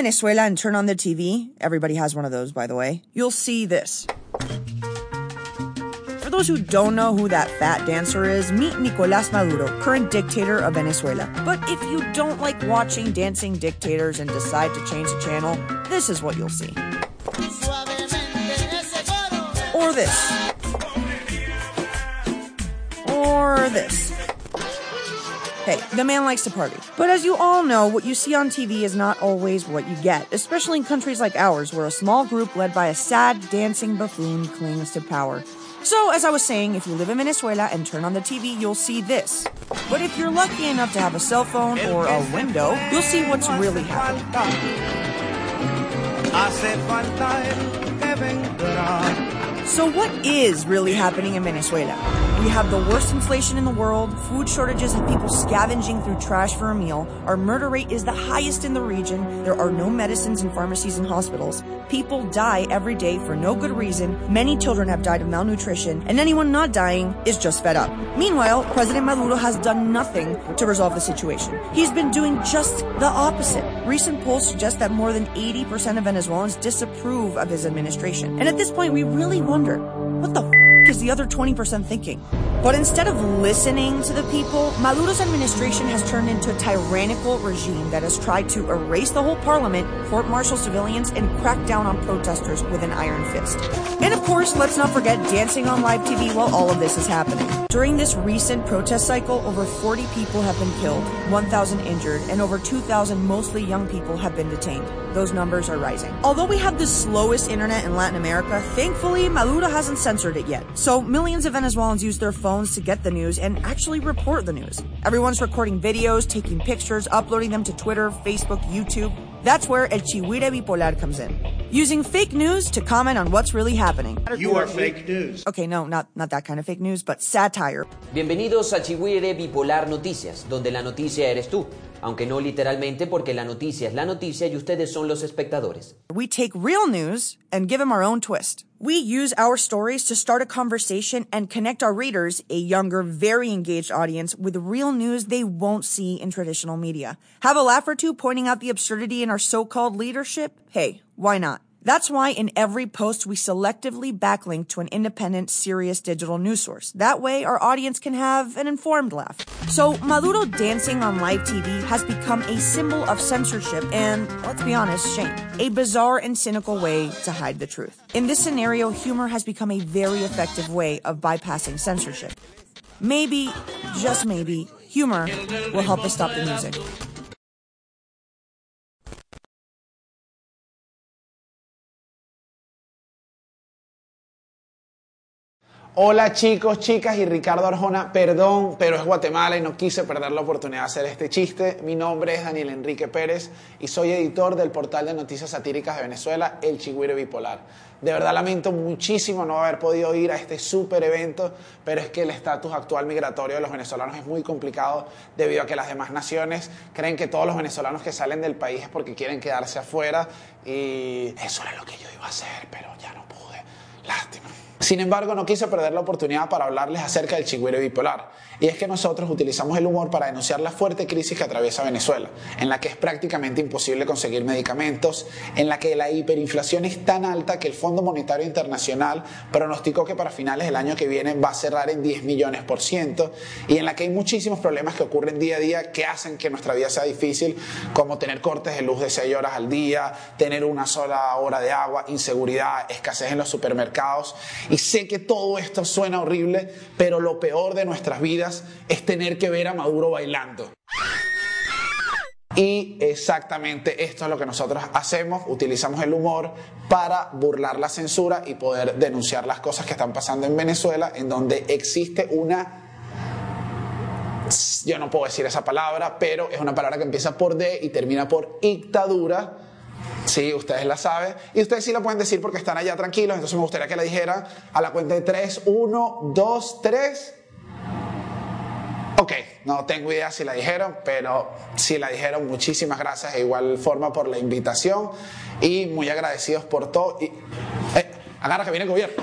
Venezuela and turn on the TV, everybody has one of those, by the way, you'll see this. For those who don't know who that fat dancer is, meet Nicolas Maduro, current dictator of Venezuela. But if you don't like watching dancing dictators and decide to change the channel, this is what you'll see. Or this. Or this. The man likes to party. But as you all know, what you see on TV is not always what you get, especially in countries like ours, where a small group led by a sad, dancing buffoon clings to power. So, as I was saying, if you live in Venezuela and turn on the TV, you'll see this. But if you're lucky enough to have a cell phone or a window, you'll see what's really happening. So, what is really happening in Venezuela? We have the worst inflation in the world, food shortages and people scavenging through trash for a meal. Our murder rate is the highest in the region. There are no medicines in pharmacies and hospitals. People die every day for no good reason. Many children have died of malnutrition, and anyone not dying is just fed up. Meanwhile, President Maduro has done nothing to resolve the situation. He's been doing just the opposite. Recent polls suggest that more than 80% of Venezuelans disapprove of his administration. And at this point, we really wonder what the is the other 20% thinking? But instead of listening to the people, Maduro's administration has turned into a tyrannical regime that has tried to erase the whole parliament, court martial civilians, and crack down on protesters with an iron fist. And of course, let's not forget dancing on live TV while all of this is happening. During this recent protest cycle, over 40 people have been killed, 1,000 injured, and over 2,000 mostly young people have been detained. Those numbers are rising. Although we have the slowest internet in Latin America, thankfully, Maduro hasn't censored it yet. So millions of Venezuelans use their phones to get the news and actually report the news. Everyone's recording videos, taking pictures, uploading them to Twitter, Facebook, YouTube. That's where El Chigüire Bipolar comes in. Using fake news to comment on what's really happening. You are fake news. Okay, no, not, not that kind of fake news, but satire. Bienvenidos a Chigüire Bipolar Noticias, donde la noticia eres tú, aunque no literalmente porque la noticia es la noticia y ustedes son los espectadores. We take real news and give them our own twist. We use our stories to start a conversation and connect our readers, a younger, very engaged audience, with real news they won't see in traditional media. Have a laugh or two pointing out the absurdity in our so-called leadership? Hey, why not? That's why in every post we selectively backlink to an independent, serious digital news source. That way our audience can have an informed laugh. So Maduro dancing on live TV has become a symbol of censorship and, let's be honest, shame. A bizarre and cynical way to hide the truth. In this scenario, humor has become a very effective way of bypassing censorship. Maybe, just maybe, humor will help us stop the music. Hola chicos, chicas y Ricardo Arjona, perdón, pero es Guatemala y no quise perder la oportunidad de hacer este chiste. Mi nombre es Daniel Enrique Pérez y soy editor del portal de noticias satíricas de Venezuela, El Chigüire Bipolar. De verdad lamento muchísimo no haber podido ir a este súper evento, pero es que el estatus actual migratorio de los venezolanos es muy complicado debido a que las demás naciones creen que todos los venezolanos que salen del país es porque quieren quedarse afuera y eso era lo que yo iba a hacer, pero ya no pude. Lástima. Sin embargo, no quise perder la oportunidad para hablarles acerca del chigüire bipolar. Y es que nosotros utilizamos el humor para denunciar la fuerte crisis que atraviesa Venezuela, en la que es prácticamente imposible conseguir medicamentos, en la que la hiperinflación es tan alta que el Fondo Monetario Internacional pronosticó que para finales del año que viene va a cerrar en 10 millones por ciento, y en la que hay muchísimos problemas que ocurren día a día que hacen que nuestra vida sea difícil, como tener cortes de luz de 6 horas al día, tener una sola hora de agua, inseguridad, escasez en los supermercados y sé que todo esto suena horrible, pero lo peor de nuestras vidas es tener que ver a Maduro bailando. Y exactamente esto es lo que nosotros hacemos, utilizamos el humor para burlar la censura y poder denunciar las cosas que están pasando en Venezuela, en donde existe una... Yo no puedo decir esa palabra, pero es una palabra que empieza por D y termina por dictadura Sí, ustedes la saben. Y ustedes sí la pueden decir porque están allá tranquilos. Entonces me gustaría que la dijeran a la cuenta de 3, 1, 2, 3. Ok, no tengo idea si la dijeron, pero si la dijeron, muchísimas gracias de igual forma por la invitación y muy agradecidos por todo. Y, eh, agarra que viene el gobierno.